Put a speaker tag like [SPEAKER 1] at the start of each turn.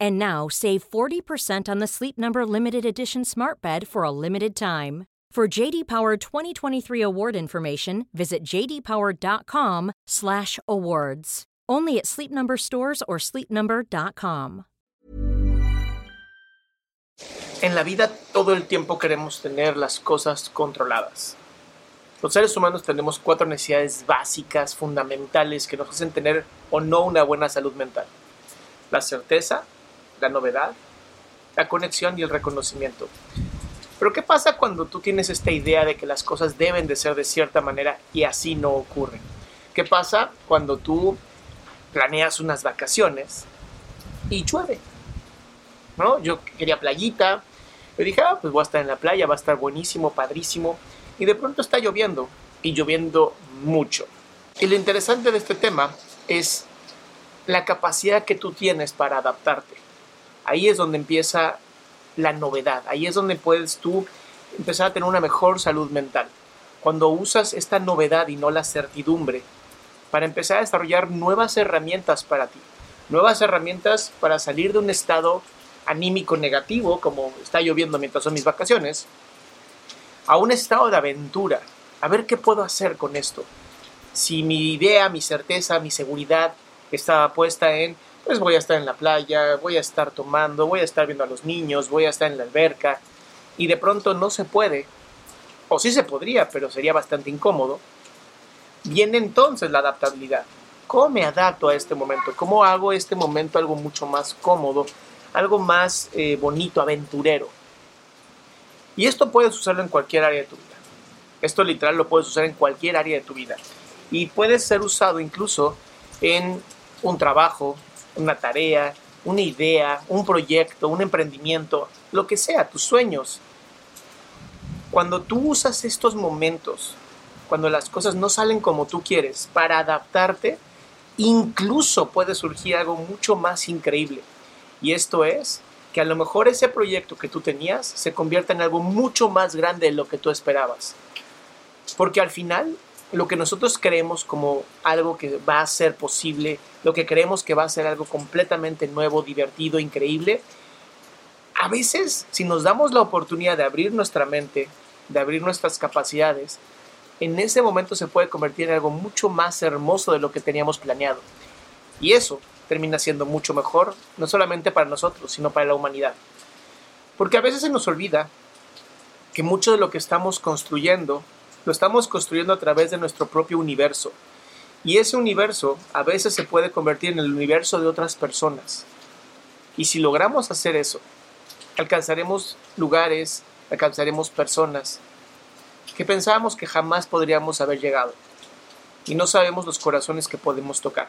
[SPEAKER 1] And now save 40% on the Sleep Number limited edition Smart Bed for a limited time. For JD Power 2023 award information, visit jdpower.com/awards. Only at Sleep Number stores or sleepnumber.com.
[SPEAKER 2] En la vida todo el tiempo queremos tener las cosas controladas. Los seres humanos tenemos cuatro necesidades básicas, fundamentales, que nos hacen tener o no una buena salud mental. La certeza, la novedad, la conexión y el reconocimiento. Pero ¿qué pasa cuando tú tienes esta idea de que las cosas deben de ser de cierta manera y así no ocurren? ¿Qué pasa cuando tú planeas unas vacaciones y llueve? ¿No? Yo quería playita, yo dije, ah, pues voy a estar en la playa, va a estar buenísimo, padrísimo, y de pronto está lloviendo, y lloviendo mucho. Y lo interesante de este tema es la capacidad que tú tienes para adaptarte. Ahí es donde empieza la novedad, ahí es donde puedes tú empezar a tener una mejor salud mental. Cuando usas esta novedad y no la certidumbre para empezar a desarrollar nuevas herramientas para ti, nuevas herramientas para salir de un estado anímico negativo, como está lloviendo mientras son mis vacaciones, a un estado de aventura. A ver qué puedo hacer con esto. Si mi idea, mi certeza, mi seguridad estaba puesta en, pues voy a estar en la playa, voy a estar tomando, voy a estar viendo a los niños, voy a estar en la alberca, y de pronto no se puede, o sí se podría, pero sería bastante incómodo, viene entonces la adaptabilidad. ¿Cómo me adapto a este momento? ¿Cómo hago este momento algo mucho más cómodo, algo más eh, bonito, aventurero? Y esto puedes usarlo en cualquier área de tu vida. Esto literal lo puedes usar en cualquier área de tu vida. Y puede ser usado incluso en un trabajo, una tarea, una idea, un proyecto, un emprendimiento, lo que sea, tus sueños. Cuando tú usas estos momentos, cuando las cosas no salen como tú quieres, para adaptarte, incluso puede surgir algo mucho más increíble. Y esto es que a lo mejor ese proyecto que tú tenías se convierta en algo mucho más grande de lo que tú esperabas. Porque al final, lo que nosotros creemos como algo que va a ser posible, lo que creemos que va a ser algo completamente nuevo, divertido, increíble, a veces, si nos damos la oportunidad de abrir nuestra mente, de abrir nuestras capacidades, en ese momento se puede convertir en algo mucho más hermoso de lo que teníamos planeado. Y eso termina siendo mucho mejor, no solamente para nosotros, sino para la humanidad. Porque a veces se nos olvida que mucho de lo que estamos construyendo, lo estamos construyendo a través de nuestro propio universo. Y ese universo a veces se puede convertir en el universo de otras personas. Y si logramos hacer eso, alcanzaremos lugares, alcanzaremos personas que pensábamos que jamás podríamos haber llegado. Y no sabemos los corazones que podemos tocar.